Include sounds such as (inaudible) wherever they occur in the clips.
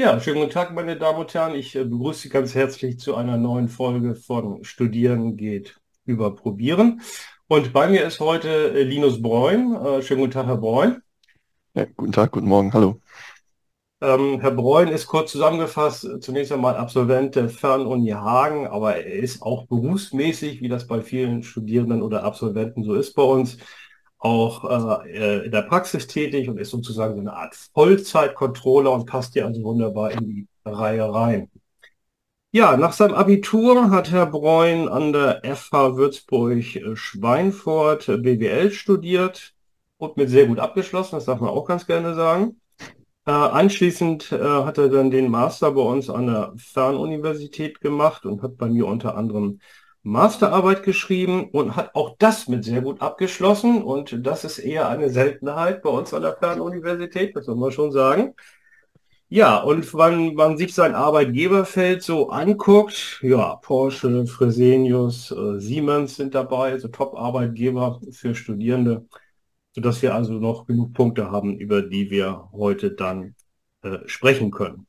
Ja, schönen guten Tag, meine Damen und Herren. Ich äh, begrüße Sie ganz herzlich zu einer neuen Folge von Studieren geht über Probieren. Und bei mir ist heute äh, Linus Breun. Äh, schönen guten Tag, Herr Breun. Ja, guten Tag, guten Morgen, hallo. Ähm, Herr Breun ist kurz zusammengefasst zunächst einmal Absolvent der Fernuni Hagen, aber er ist auch berufsmäßig, wie das bei vielen Studierenden oder Absolventen so ist bei uns, auch äh, in der Praxis tätig und ist sozusagen so eine Art Vollzeit-Controller und passt hier also wunderbar in die Reihe rein. Ja, nach seinem Abitur hat Herr Breun an der FH Würzburg-Schweinfurt BWL studiert und mit sehr gut abgeschlossen, das darf man auch ganz gerne sagen. Äh, anschließend äh, hat er dann den Master bei uns an der Fernuniversität gemacht und hat bei mir unter anderem Masterarbeit geschrieben und hat auch das mit sehr gut abgeschlossen. Und das ist eher eine Seltenheit bei uns an der Fernuniversität, das soll man schon sagen. Ja, und wenn man sich sein Arbeitgeberfeld so anguckt, ja, Porsche, Fresenius, äh, Siemens sind dabei, also Top-Arbeitgeber für Studierende, sodass wir also noch genug Punkte haben, über die wir heute dann äh, sprechen können.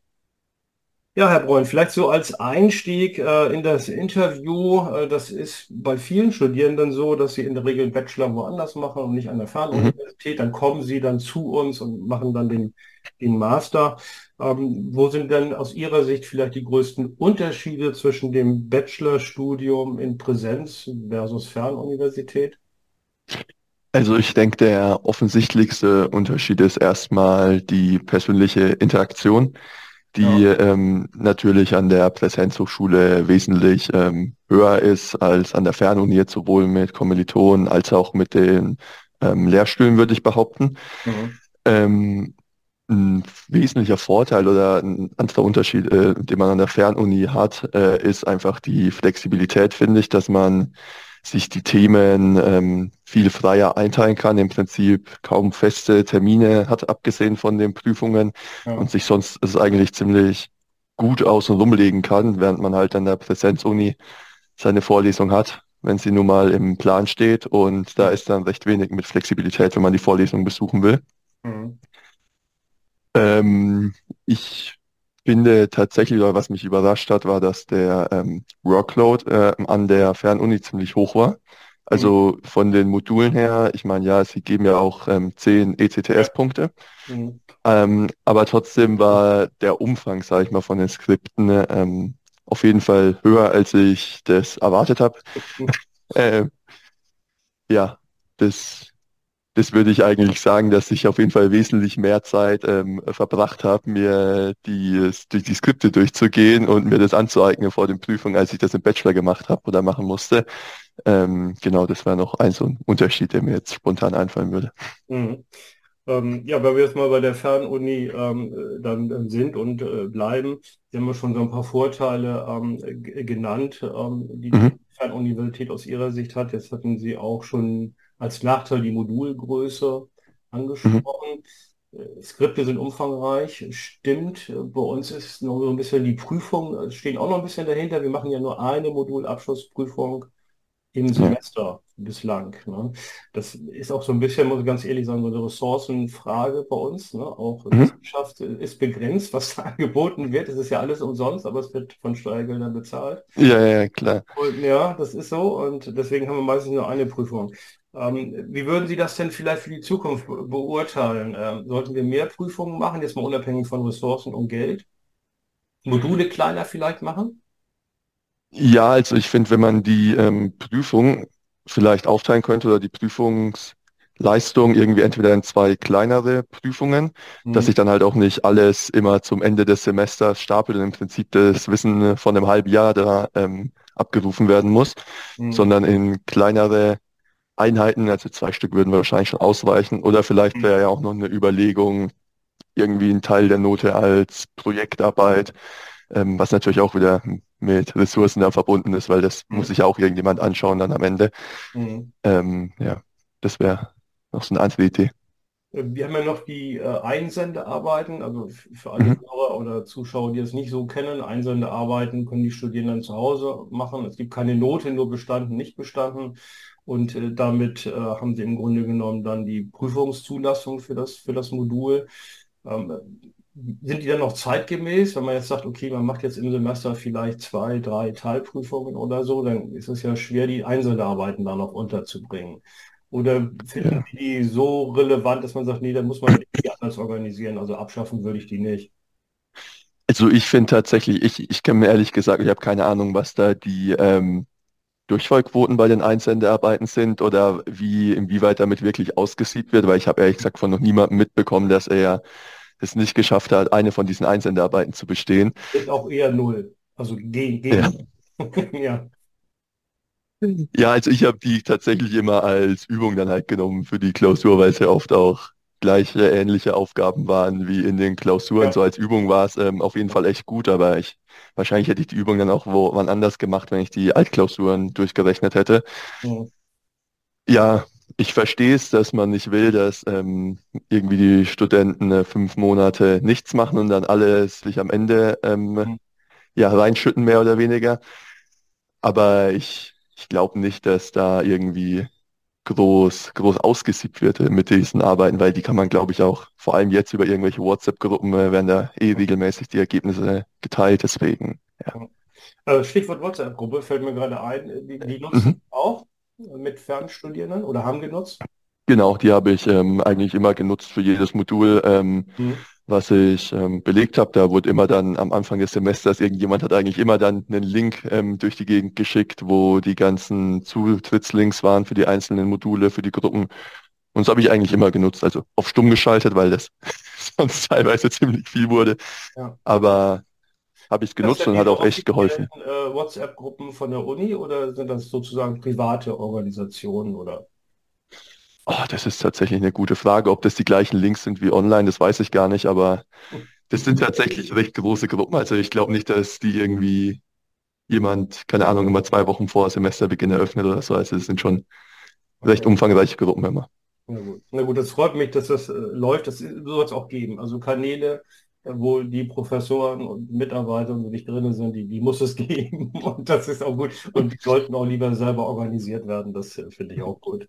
Ja, Herr Breun, vielleicht so als Einstieg äh, in das Interview. Äh, das ist bei vielen Studierenden so, dass sie in der Regel einen Bachelor woanders machen und nicht an der Mhm. Fernuniversität. Dann kommen sie dann zu uns und machen dann den, den Master. Ähm, wo sind denn aus Ihrer Sicht vielleicht die größten Unterschiede zwischen dem Bachelorstudium in Präsenz versus Fernuniversität? Also ich denke, der offensichtlichste Unterschied ist erstmal die persönliche Interaktion, die Ja. ähm, natürlich an der Präsenzhochschule wesentlich ähm, höher ist als an der Fernuni, jetzt sowohl mit Kommilitonen als auch mit den ähm, Lehrstühlen, würde ich behaupten. Mhm. Ähm, ein wesentlicher Vorteil oder ein anderer Unterschied, äh, den man an der Fernuni hat, äh, ist einfach die Flexibilität, finde ich, dass man sich die Themen ähm, viel freier einteilen kann, im Prinzip kaum feste Termine hat, abgesehen von den Prüfungen Ja. und sich sonst es eigentlich ziemlich gut außen rumlegen kann, während man halt an der Präsenzuni seine Vorlesung hat, wenn sie nun mal im Plan steht und da ist dann recht wenig mit Flexibilität, wenn man die Vorlesung besuchen will. Mhm. Ähm, ich finde tatsächlich, oder was mich überrascht hat, war, dass der ähm, Workload äh, an der Fernuni ziemlich hoch war. Mhm. Also von den Modulen her, ich meine, ja, sie geben ja auch ähm, 10 Ja. ECTS-Punkte, Mhm. ähm, aber trotzdem war der Umfang, sage ich mal, von den Skripten ähm, auf jeden Fall höher, als ich das erwartet habe. (laughs) Äh, ja, das das würde ich eigentlich sagen, dass ich auf jeden Fall wesentlich mehr Zeit ähm, verbracht habe, mir die, durch die Skripte durchzugehen und mir das anzueignen vor den Prüfungen, als ich das im Bachelor gemacht habe oder machen musste. Ähm, genau, das war noch ein so ein Unterschied, der mir jetzt spontan einfallen würde. Mhm. Ähm, ja, wenn wir jetzt mal bei der Fernuni ähm, äh, dann äh, sind und äh, bleiben, haben ja schon so ein paar Vorteile ähm, genannt, ähm, die Mhm, die Fernuniversität aus Ihrer Sicht hat. Jetzt hatten Sie auch schon als Nachteil die Modulgröße mhm, angesprochen. Äh, Skripte sind umfangreich, stimmt. Äh, Bei uns ist noch so ein bisschen die Prüfung, äh, stehen auch noch ein bisschen dahinter. Wir machen ja nur eine Modulabschlussprüfung im Semester bislang. Ne? Das ist auch so ein bisschen, muss ich ganz ehrlich sagen, so eine Ressourcenfrage bei uns. Ne? Auch mhm, Wissenschaft ist begrenzt, was (laughs) da angeboten wird. Es ist ja alles umsonst, aber es wird von Steuergeldern bezahlt. ja, ja, klar. Und ja, das ist so. Und deswegen haben wir meistens nur eine Prüfung. Ähm, wie würden Sie das denn vielleicht für die Zukunft be beurteilen? Ähm, sollten wir mehr Prüfungen machen, jetzt mal unabhängig von Ressourcen und Geld? Module kleiner vielleicht machen? Ja, also ich finde, wenn man die ähm, Prüfung vielleicht aufteilen könnte oder die Prüfungsleistung irgendwie entweder in zwei kleinere Prüfungen, dass Mhm. sich dann halt auch nicht alles immer zum Ende des Semesters stapelt und im Prinzip das Wissen von einem halben Jahr da ähm, abgerufen werden muss, Mhm. sondern in kleinere Einheiten, also zwei Stück würden wahrscheinlich schon ausreichen. Oder vielleicht Mhm. wäre ja auch noch eine Überlegung, irgendwie einen Teil der Note als Projektarbeit, ähm, was natürlich auch wieder mit Ressourcen dann verbunden ist, weil das muss Mhm. sich ja auch irgendjemand anschauen dann am Ende. Mhm. Ähm, ja, das wäre noch so eine andere Idee. Äh, Wir haben ja noch die äh, Einsendearbeiten, also für alle Mhm. Hörer oder Zuschauer, die es nicht so kennen, Einsendearbeiten können die Studierenden zu Hause machen. Es gibt keine Note, nur bestanden, nicht bestanden. Und äh, damit äh, haben sie im Grunde genommen dann die Prüfungszulassung für das, für das Modul. Ähm, sind die dann noch zeitgemäß? Wenn man jetzt sagt, okay, man macht jetzt im Semester vielleicht zwei, drei Teilprüfungen oder so, dann ist es ja schwer, die Einzelarbeiten da noch unterzubringen. Oder finden Ja. Die so relevant, dass man sagt, nee, da muss man die anders organisieren, also abschaffen würde ich die nicht. Also ich finde tatsächlich, ich, ich kann mir ehrlich gesagt, ich habe keine Ahnung, was da die ähm, Durchfallquoten bei den Einsendearbeiten sind oder wie, inwieweit damit wirklich ausgesiebt wird, weil ich habe ehrlich gesagt von noch niemandem mitbekommen, dass er es nicht geschafft hat, eine von diesen Einsendearbeiten zu bestehen. Ist auch eher null. Also gegen, Ja. gegen. (laughs) Ja. Ja, also ich habe die tatsächlich immer als Übung dann halt genommen für die Klausur, weil es ja oft auch gleiche, ähnliche Aufgaben waren wie in den Klausuren. Ja. So als Übung war es ähm, auf jeden Fall echt gut, aber ich wahrscheinlich hätte ich die Übung dann auch wo, wann anders gemacht, wenn ich die Altklausuren durchgerechnet hätte. Mhm. Ja, ich verstehe es, dass man nicht will, dass ähm, irgendwie die Studenten äh, fünf Monate nichts machen und dann alles sich am Ende ähm, Mhm. ja reinschütten, mehr oder weniger. Aber ich, ich glaube nicht, dass da irgendwie groß, groß ausgesiebt wird äh, mit diesen Arbeiten, weil die kann man, glaube ich, auch, vor allem jetzt über irgendwelche WhatsApp-Gruppen, äh, werden da eh regelmäßig die Ergebnisse geteilt. Deswegen, ja. Äh, Stichwort WhatsApp-Gruppe fällt mir gerade ein. Die, die nutzen Mhm. auch mit Fernstudierenden oder haben genutzt? Genau, die habe ich ähm, eigentlich immer genutzt für jedes Modul, ähm, Mhm. Was ich ähm, belegt habe. Da wurde immer dann am Anfang des Semesters, irgendjemand hat eigentlich immer dann einen Link ähm, durch die Gegend geschickt, wo die ganzen Zutrittslinks waren für die einzelnen Module, für die Gruppen. Und das habe ich eigentlich immer genutzt, also auf stumm geschaltet, weil das (laughs) sonst teilweise ziemlich viel wurde. Ja. Aber habe ich genutzt und hat auch echt geholfen. äh, WhatsApp-Gruppen von der Uni oder sind das sozusagen private Organisationen oder? Oh, das ist tatsächlich eine gute Frage. Ob das die gleichen Links sind wie online, das weiß ich gar nicht, aber das sind tatsächlich recht große Gruppen. Also ich glaube nicht, dass die irgendwie jemand, keine Ahnung, immer zwei Wochen vor Semesterbeginn eröffnet oder so. Also es sind schon recht umfangreiche Gruppen immer. Na gut. Na gut, das freut mich, dass das äh, läuft. Das soll es auch geben. Also Kanäle, äh, wo die Professoren und Mitarbeiter und nicht drin sind, die, die muss es (laughs) geben. Und das ist auch gut. Und die sollten auch lieber selber organisiert werden. Das äh, finde ich auch gut.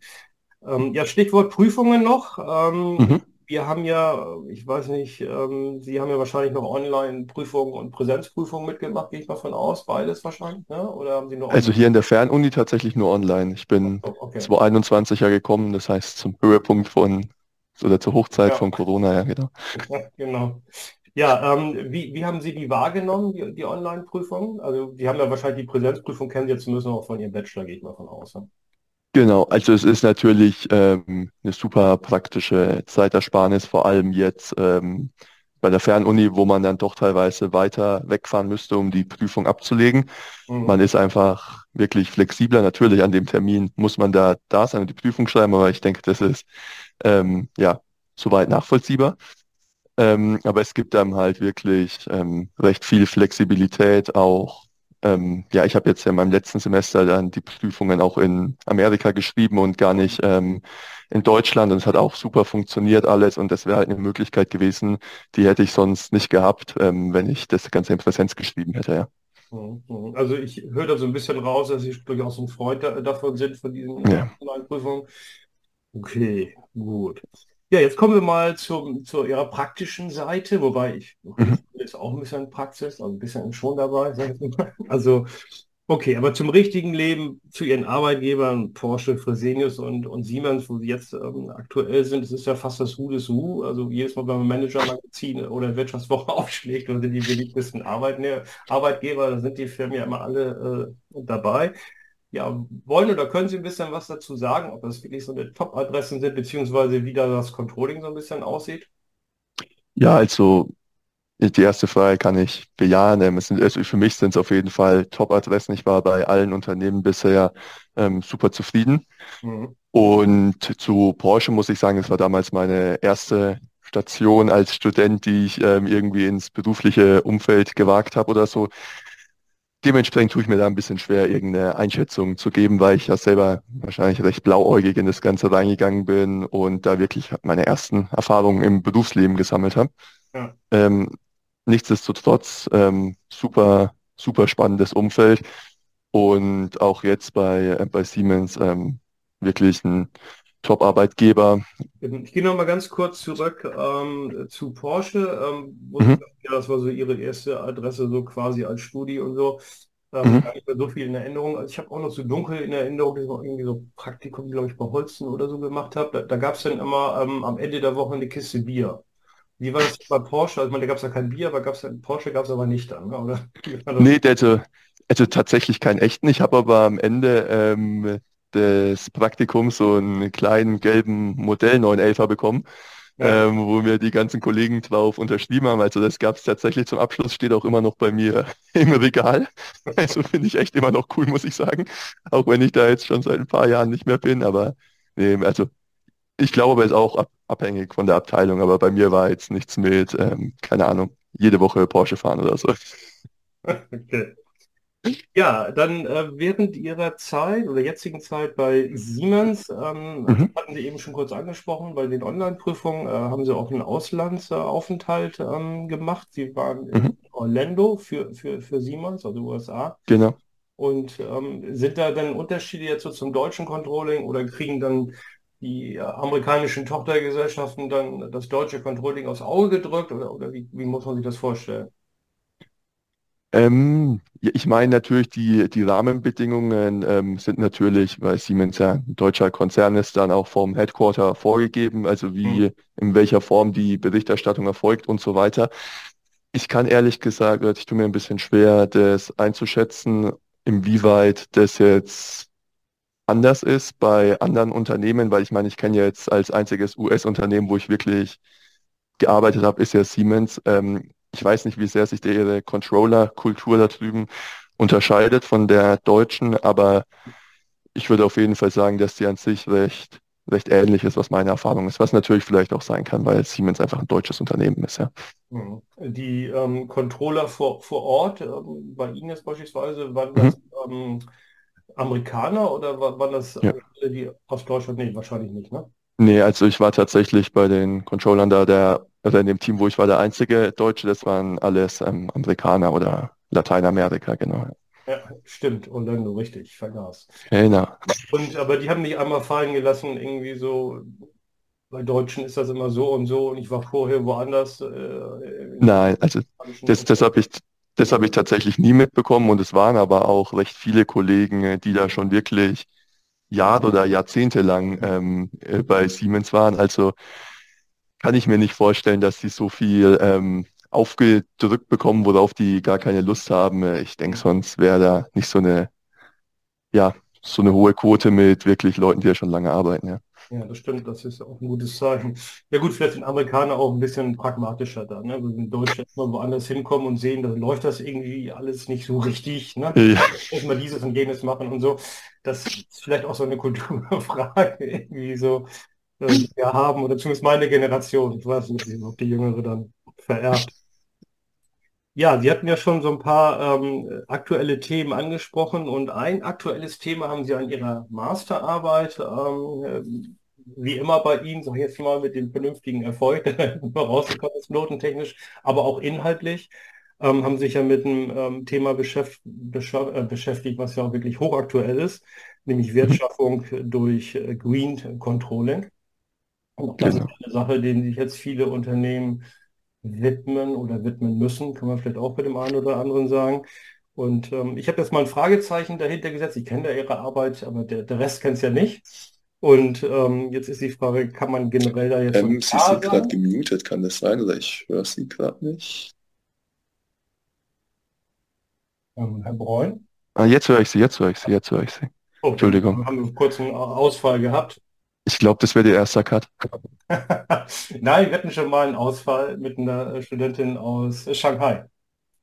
Ähm, ja, Stichwort Prüfungen noch. Ähm, Mhm. wir haben ja, ich weiß nicht, ähm, Sie haben ja wahrscheinlich noch Online-Prüfungen und Präsenzprüfungen mitgemacht, gehe ich mal von aus. Beides wahrscheinlich, ne? Oder haben Sie nur Also hier in der Fernuni tatsächlich nur online. Ich bin Oh, okay. 2021 ja gekommen, das heißt zum Höhepunkt von oder zur Hochzeit Ja. von Corona, ja genau. Ja, genau. Ja, ähm, wie, wie haben Sie die wahrgenommen, die, die Online-Prüfungen? Also, die haben ja wahrscheinlich die Präsenzprüfung kennen Sie jetzt müssen auch von Ihrem Bachelor, gehe ich mal von aus. Ne? Genau, also es ist natürlich ähm, eine super praktische Zeitersparnis, vor allem jetzt ähm, bei der Fernuni, wo man dann doch teilweise weiter wegfahren müsste, um die Prüfung abzulegen. Mhm. Man ist einfach wirklich flexibler. Natürlich an dem Termin muss man da da sein und die Prüfung schreiben, aber ich denke, das ist ähm, ja soweit nachvollziehbar. Ähm, aber es gibt einem halt wirklich ähm, recht viel Flexibilität auch. Ähm, ja, ich habe jetzt ja in meinem letzten Semester dann die Prüfungen auch in Amerika geschrieben und gar nicht ähm, in Deutschland und es hat auch super funktioniert alles und das wäre halt eine Möglichkeit gewesen, die hätte ich sonst nicht gehabt, ähm, wenn ich das Ganze in Präsenz geschrieben hätte, ja. Mhm, mhm. Also ich höre da so ein bisschen raus, dass Sie durchaus ein Freund da, davon sind, von diesen Ja. Online-Prüfungen. Okay, gut. Ja, jetzt kommen wir mal zum, zu Ihrer praktischen Seite, wobei ich Mhm. Ist auch ein bisschen Praxis, also ein bisschen schon dabei. (laughs) Also, okay, aber zum richtigen Leben, zu Ihren Arbeitgebern, Porsche, Fresenius und, und Siemens, wo Sie jetzt ähm, aktuell sind, das ist ja fast das Who des Who. Also jedes Mal, man Manager-Magazin oder Wirtschaftswoche (laughs) aufschlägt, dann sind die beliebtesten Arbeitne Arbeitgeber, da sind die Firmen ja immer alle äh, dabei. Ja, wollen oder können Sie ein bisschen was dazu sagen, ob das wirklich so eine Top-Adressen sind, beziehungsweise wie da das Controlling so ein bisschen aussieht? Ja, also die erste Frage kann ich bejahen. Ähm, es sind, also für mich sind es auf jeden Fall Top-Adressen. Ich war bei allen Unternehmen bisher ähm, super zufrieden. Mhm. Und zu Porsche muss ich sagen, es war damals meine erste Station als Student, die ich ähm, irgendwie ins berufliche Umfeld gewagt habe oder so. Dementsprechend tue ich mir da ein bisschen schwer, irgendeine Einschätzung zu geben, weil ich ja selber wahrscheinlich recht blauäugig in das Ganze reingegangen bin und da wirklich meine ersten Erfahrungen im Berufsleben gesammelt habe. Ja. Ähm, nichtsdestotrotz, ähm, super, super spannendes Umfeld und auch jetzt bei, äh, bei Siemens ähm, wirklich ein Top-Arbeitgeber. Ich gehe noch mal ganz kurz zurück ähm, zu Porsche. Ähm, wo Mhm, sagten, ja, das war so Ihre erste Adresse, so quasi als Studi und so. Ähm, mhm, gar nicht mehr so viel in Erinnerung. Also ich habe auch noch so dunkel in Erinnerung, dass ich mal irgendwie so Praktikum, glaube ich, bei Holzen oder so gemacht habe. Da, da gab es dann immer ähm, am Ende der Woche eine Kiste Bier. Wie war das bei Porsche? Also, meine, da gab es ja kein Bier, aber gab's ja, Porsche gab es aber nicht dann, ne? Oder? (laughs) Nee, der hatte, also tatsächlich keinen echten. Ich habe aber am Ende ähm, des Praktikums so einen kleinen gelben Modell 911er bekommen, Ja. ähm, wo mir die ganzen Kollegen drauf unterschrieben haben. Also das gab es tatsächlich zum Abschluss, steht auch immer noch bei mir (laughs) im Regal. Also finde ich echt immer noch cool, muss ich sagen. Auch wenn ich da jetzt schon seit ein paar Jahren nicht mehr bin. Aber nee, also ich glaube, es ist auch ab, abhängig von der Abteilung. Aber bei mir war jetzt nichts mit, ähm, keine Ahnung, jede Woche Porsche fahren oder so. (laughs) Okay. Ja, dann äh, während Ihrer Zeit oder jetzigen Zeit bei Siemens, ähm, Mhm, hatten Sie eben schon kurz angesprochen, bei den Online-Prüfungen äh, haben Sie auch einen Auslandsaufenthalt ähm, gemacht. Sie waren mhm, in Orlando für, für, für Siemens, also USA. genau. Und ähm, sind da dann Unterschiede jetzt so zum deutschen Controlling oder kriegen dann die äh, amerikanischen Tochtergesellschaften dann das deutsche Controlling aufs Auge gedrückt oder, oder wie, wie muss man sich das vorstellen? Ähm, ich meine natürlich, die, die Rahmenbedingungen ähm, sind natürlich, weil Siemens ja ein deutscher Konzern ist, dann auch vom Headquarter vorgegeben, also wie, in welcher Form die Berichterstattung erfolgt und so weiter. Ich kann ehrlich gesagt, ich tue mir ein bisschen schwer, das einzuschätzen, inwieweit das jetzt anders ist bei anderen Unternehmen, weil ich meine, ich kenne ja jetzt als einziges US-Unternehmen, wo ich wirklich gearbeitet habe, ist ja Siemens. Ähm, ich weiß nicht, wie sehr sich der ihre Controller-Kultur da drüben unterscheidet von der deutschen, aber ich würde auf jeden Fall sagen, dass die an sich recht, recht ähnlich ist, was meine Erfahrung ist, was natürlich vielleicht auch sein kann, weil Siemens einfach ein deutsches Unternehmen ist, ja. Mhm. Die ähm, Controller vor, vor Ort, ähm, bei Ihnen jetzt beispielsweise, waren Mhm. das ähm, Amerikaner oder wa- waren das Ja. alle, die aus Deutschland? Nee, wahrscheinlich nicht, ne? Nee, also ich war tatsächlich bei den Controllern da, der, also in dem Team, wo ich war, der einzige Deutsche, das waren alles ähm, Amerikaner oder Lateinamerika, genau. Ja, stimmt, Orlando, richtig, ich vergaß. Genau. Und aber die haben nicht einmal fallen gelassen, irgendwie so, bei Deutschen ist das immer so und so und ich war vorher woanders äh, Nein, also das, das habe ich, das habe ich tatsächlich nie mitbekommen und es waren aber auch recht viele Kollegen, äh, die da schon wirklich Jahre oder Jahrzehnte lang ähm, äh, bei Siemens waren. Also kann ich mir nicht vorstellen, dass die so viel ähm, aufgedrückt bekommen, worauf die gar keine Lust haben. Äh, Ich denke, sonst wäre da nicht so eine, ja, so eine hohe Quote mit wirklich Leuten, die ja schon lange arbeiten, ja. Ja, das stimmt, das ist auch ein gutes Zeichen. Ja gut, vielleicht sind Amerikaner auch ein bisschen pragmatischer da, ne? Wir in Deutschland mal woanders hinkommen und sehen, da läuft das irgendwie alles nicht so richtig, ne? Ja, Erstmal dieses und jenes machen und so. Das ist vielleicht auch so eine (laughs) Kulturfrage, irgendwie so, äh, die wir haben, oder zumindest meine Generation. Ich weiß nicht, ob die Jüngere dann vererbt. Ja, Sie hatten ja schon so ein paar ähm, aktuelle Themen angesprochen und ein aktuelles Thema haben Sie an Ihrer Masterarbeit, ähm, äh, wie immer bei Ihnen, sag ich jetzt mal mit dem vernünftigen Erfolg, (laughs) der rausgekommen ist, notentechnisch, aber auch inhaltlich, ähm, haben sich ja mit einem ähm, Thema beschäft bescha- äh, beschäftigt, was ja auch wirklich hochaktuell ist, nämlich mhm, Wertschaffung durch äh, Green Controlling. Und das ist genau. eine Sache, denen sich jetzt viele Unternehmen widmen oder widmen müssen, kann man vielleicht auch bei dem einen oder anderen sagen. Und ähm, ich habe jetzt mal ein Fragezeichen dahinter gesetzt. Ich kenne ja Ihre Arbeit, aber der, der Rest kennt es ja nicht. Und ähm, jetzt ist die Frage, kann man generell da jetzt so Ähm, sie sind gerade gemutet, kann das sein? Oder ich höre sie gerade nicht. Ähm, Herr Breun? Ah, jetzt höre ich sie, jetzt höre ich sie, jetzt höre ich sie. Oh, dann Entschuldigung. haben wir kurz einen Ausfall gehabt. Ich glaube, das wäre der erste Cut. (laughs) Nein, wir hatten schon mal einen Ausfall mit einer Studentin aus Shanghai.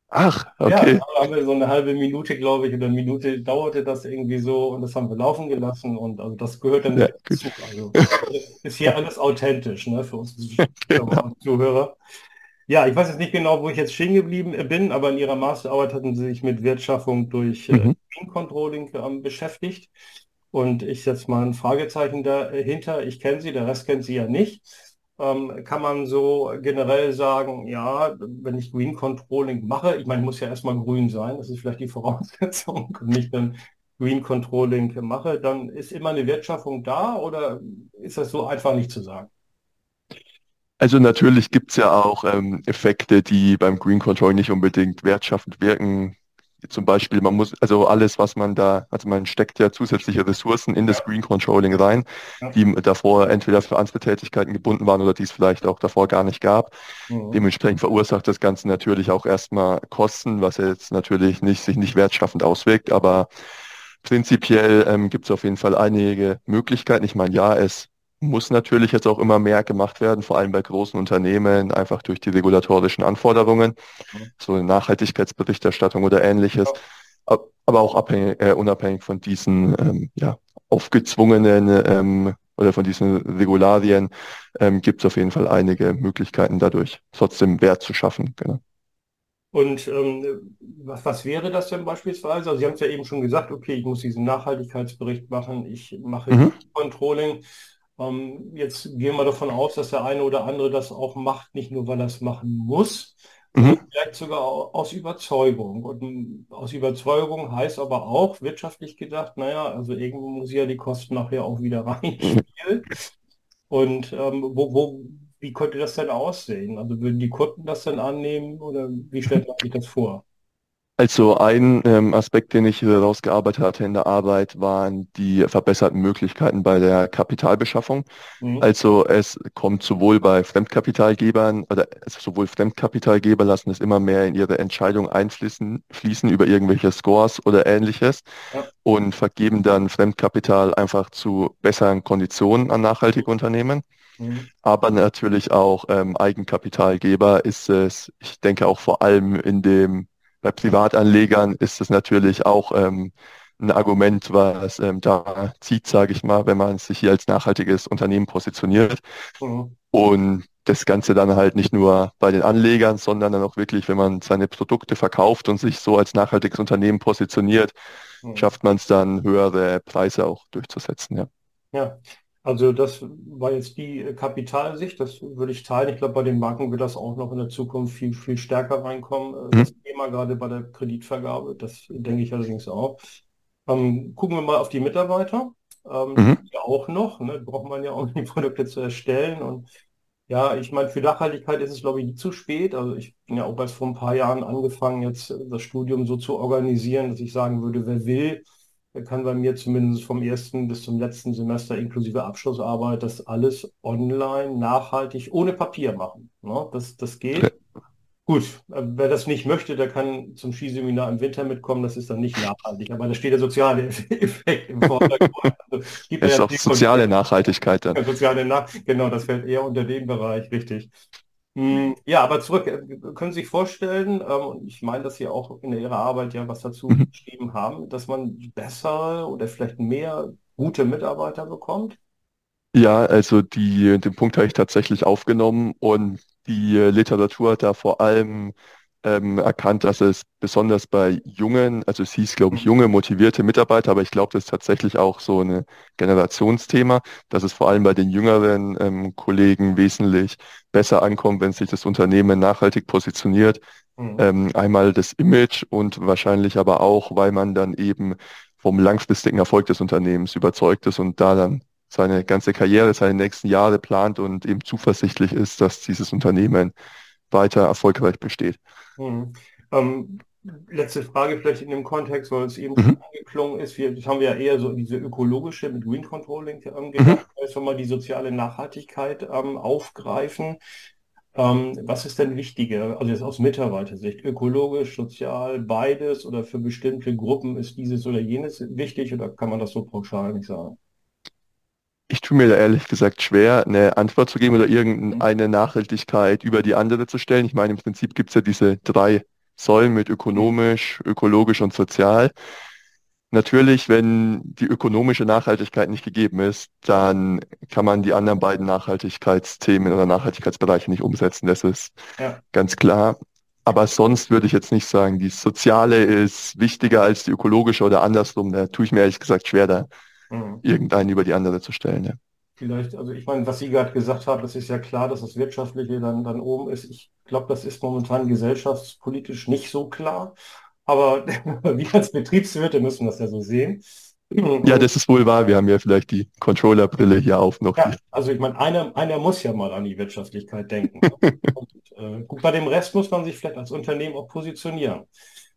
Ach, Ja, okay. da haben wir so eine halbe Minute, glaube ich, oder eine Minute dauerte das irgendwie so und das haben wir laufen gelassen und also das gehört dann Ja, dazu. Also (laughs) ist hier alles authentisch, ne, für uns (laughs) Genau. Zuhörer. Ja, ich weiß jetzt nicht genau, wo ich jetzt stehen geblieben bin, aber in Ihrer Masterarbeit hatten Sie sich mit Wertschaffung durch äh, Mhm. Controlling ähm, beschäftigt. Und ich setze mal ein Fragezeichen dahinter. Ich kenne Sie, der Rest kennt Sie ja nicht. Ähm, kann man so generell sagen, ja, wenn ich Green Controlling mache, ich meine, ich muss ja erstmal grün sein, das ist vielleicht die (laughs) Voraussetzung, und nicht dann Green Controlling ich mache, dann ist immer eine Wertschöpfung da oder ist das so einfach nicht zu sagen? Also natürlich gibt es ja auch ähm, Effekte, die beim Green Controlling nicht unbedingt wertschaffend wirken. Zum Beispiel, man muss, also alles, was man da, also man steckt ja zusätzliche Ressourcen in das Green Controlling rein, die davor entweder für andere Tätigkeiten gebunden waren oder die es vielleicht auch davor gar nicht gab. Mhm. Dementsprechend verursacht das Ganze natürlich auch erstmal Kosten, was jetzt natürlich nicht, sich nicht wertschaffend auswirkt, aber prinzipiell ähm, gibt es auf jeden Fall einige Möglichkeiten. Ich meine, ja, es muss natürlich jetzt auch immer mehr gemacht werden, vor allem bei großen Unternehmen, einfach durch die regulatorischen Anforderungen, Mhm. so eine Nachhaltigkeitsberichterstattung oder ähnliches, Ja. Ab- aber auch abhängig, äh, unabhängig von diesen ähm, ja, aufgezwungenen ähm, oder von diesen Regularien ähm, gibt es auf jeden Fall einige Möglichkeiten dadurch, trotzdem Wert zu schaffen. Genau. Und ähm, was, was wäre das denn beispielsweise? Also Sie haben es ja eben schon gesagt, okay, ich muss diesen Nachhaltigkeitsbericht machen, ich mache Mhm. Controlling. Ähm, jetzt gehen wir davon aus, dass der eine oder andere das auch macht, nicht nur, weil er es machen muss, Mhm. vielleicht sogar au- aus Überzeugung. Und aus Überzeugung heißt aber auch, wirtschaftlich gedacht, naja, also irgendwo muss ich ja die Kosten nachher auch wieder (laughs) reinspielen. Und ähm, wo, wo, wie könnte das denn aussehen? Also würden die Kunden das denn annehmen oder wie stellt man sich das vor? Also ein ähm, Aspekt, den ich herausgearbeitet hatte in der Arbeit, waren die verbesserten Möglichkeiten bei der Kapitalbeschaffung. Mhm. Also es kommt sowohl bei Fremdkapitalgebern oder sowohl Fremdkapitalgeber lassen es immer mehr in ihre Entscheidung einfließen fließen über irgendwelche Scores oder ähnliches Ja. und vergeben dann Fremdkapital einfach zu besseren Konditionen an nachhaltige Unternehmen. Mhm. Aber natürlich auch ähm, Eigenkapitalgeber ist es, ich denke auch vor allem in dem, bei Privatanlegern ist es natürlich auch ähm, ein Argument, was ähm, da zieht, sage ich mal, wenn man sich hier als nachhaltiges Unternehmen positioniert. Mhm. Und das Ganze dann halt nicht nur bei den Anlegern, sondern dann auch wirklich, wenn man seine Produkte verkauft und sich so als nachhaltiges Unternehmen positioniert, Mhm. schafft man es dann, höhere Preise auch durchzusetzen. Ja. Ja, also das war jetzt die äh, Kapitalsicht, das würde ich teilen. Ich glaube, bei den Banken wird das auch noch in der Zukunft viel, viel stärker reinkommen. Äh, Mhm. Das Thema gerade bei der Kreditvergabe, das denke ich allerdings auch. Ähm, gucken wir mal auf die Mitarbeiter. Ähm, die Mhm. ja auch noch, ne, braucht man ja auch, um die (laughs) Produkte zu erstellen. Und ja, ich meine, für Nachhaltigkeit ist es, glaube ich, nie zu spät. Also ich bin ja auch erst vor ein paar Jahren angefangen, jetzt das Studium so zu organisieren, dass ich sagen würde, wer will, kann bei mir zumindest vom ersten bis zum letzten Semester inklusive Abschlussarbeit das alles online, nachhaltig, ohne Papier machen. Ne? Das, das geht. Okay. Gut, äh, wer das nicht möchte, der kann zum Skiseminar im Winter mitkommen, das ist dann nicht nachhaltig. Aber da steht der soziale (laughs) Effekt im Vordergrund. Also, gibt Es ist ja auch soziale Nachhaltigkeit dann. soziale Nach genau, das fällt eher unter den Bereich, richtig. Hm, Ja, aber zurück, äh, können Sie sich vorstellen, ähm, und ich meine, dass Sie auch in Ihrer Arbeit ja was dazu Mhm. geschrieben haben, dass man bessere oder vielleicht mehr gute Mitarbeiter bekommt? Ja, also die, den Punkt habe ich tatsächlich aufgenommen und die Literatur hat da vor allem ähm, erkannt, dass es besonders bei jungen, also es hieß, glaube ich, junge, motivierte Mitarbeiter, aber ich glaube, das ist tatsächlich auch so ein Generationsthema, dass es vor allem bei den jüngeren ähm, Kollegen wesentlich besser ankommt, wenn sich das Unternehmen nachhaltig positioniert. Mhm. Ähm, einmal das Image und wahrscheinlich aber auch, weil man dann eben vom langfristigen Erfolg des Unternehmens überzeugt ist und da dann seine ganze Karriere, seine nächsten Jahre plant und eben zuversichtlich ist, dass dieses Unternehmen weiter erfolgreich besteht. Mhm. Ähm, letzte Frage vielleicht in dem Kontext, weil es eben Mhm. schon angeklungen ist. Wir, das haben wir ja eher so diese ökologische mit Green Controlling ähm, Mhm. gedacht. Jetzt wir mal die soziale Nachhaltigkeit ähm, aufgreifen. Ähm, was ist denn wichtiger, also jetzt aus Mitarbeitersicht, ökologisch, sozial, beides oder für bestimmte Gruppen ist dieses oder jenes wichtig oder kann man das so pauschal nicht sagen? Ich tue mir da ehrlich gesagt schwer, eine Antwort zu geben oder Mhm. irgendeine Nachhaltigkeit über die andere zu stellen. Ich meine, im Prinzip gibt es ja diese drei Säulen mit ökonomisch, ökologisch und sozial. Natürlich, wenn die ökonomische Nachhaltigkeit nicht gegeben ist, dann kann man die anderen beiden Nachhaltigkeitsthemen oder Nachhaltigkeitsbereiche nicht umsetzen. Das ist Ja. ganz klar. Aber sonst würde ich jetzt nicht sagen, die soziale ist wichtiger als die ökologische oder andersrum. Da tue ich mir ehrlich gesagt schwer, da Mhm. irgendeinen über die andere zu stellen. Ja. Vielleicht, also ich meine, was Sie gerade gesagt haben, das ist ja klar, dass das Wirtschaftliche dann, dann oben ist. Ich glaube, das ist momentan gesellschaftspolitisch nicht so klar. Aber (laughs) wir als Betriebswirte müssen das ja so sehen. Ja, das ist wohl wahr. Wir haben ja vielleicht die Controllerbrille hier auf noch. Ja, also ich meine, einer, einer muss ja mal an die Wirtschaftlichkeit denken. (laughs) Und, äh, gut, bei dem Rest muss man sich vielleicht als Unternehmen auch positionieren.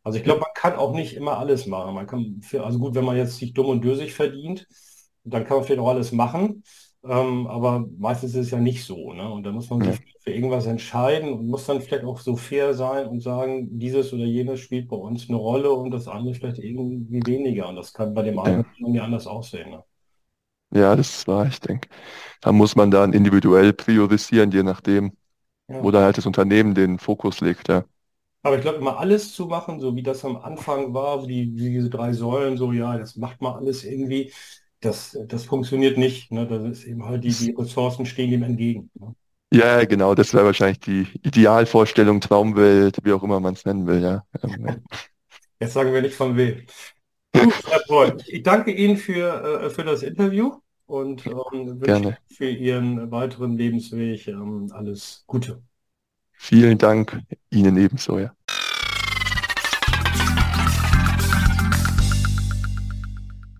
Also ich glaube, man kann auch nicht immer alles machen. Man kann, also gut, wenn man jetzt sich dumm und dösig verdient, dann kann man vielleicht auch alles machen. Ähm, aber meistens ist es ja nicht so. Ne? Und da muss man sich für irgendwas entscheiden und muss dann vielleicht auch so fair sein und sagen, dieses oder jenes spielt bei uns eine Rolle und das andere vielleicht irgendwie weniger. Und das kann bei dem einen irgendwie anders aussehen. Ne? ja, das ist wahr, ich denke. Da muss man dann individuell priorisieren, je nachdem, wo Ja. dann halt das Unternehmen den Fokus legt. Ja, Aber ich glaube, immer alles zu machen, so wie das am Anfang war, wie, wie diese drei Säulen, so ja, das macht man alles irgendwie, das, das funktioniert nicht. Ne? Das ist eben halt die, die Ressourcen stehen dem entgegen. Ne? ja, genau. Das wäre wahrscheinlich die Idealvorstellung, Traumwelt, wie auch immer man es nennen will. Ja, ähm. (laughs) Jetzt sagen wir nicht von wem. Ich danke Ihnen für, äh, für das Interview und ähm, wünsche gerne. für Ihren weiteren Lebensweg ähm, alles Gute. Vielen Dank Ihnen ebenso. Ja.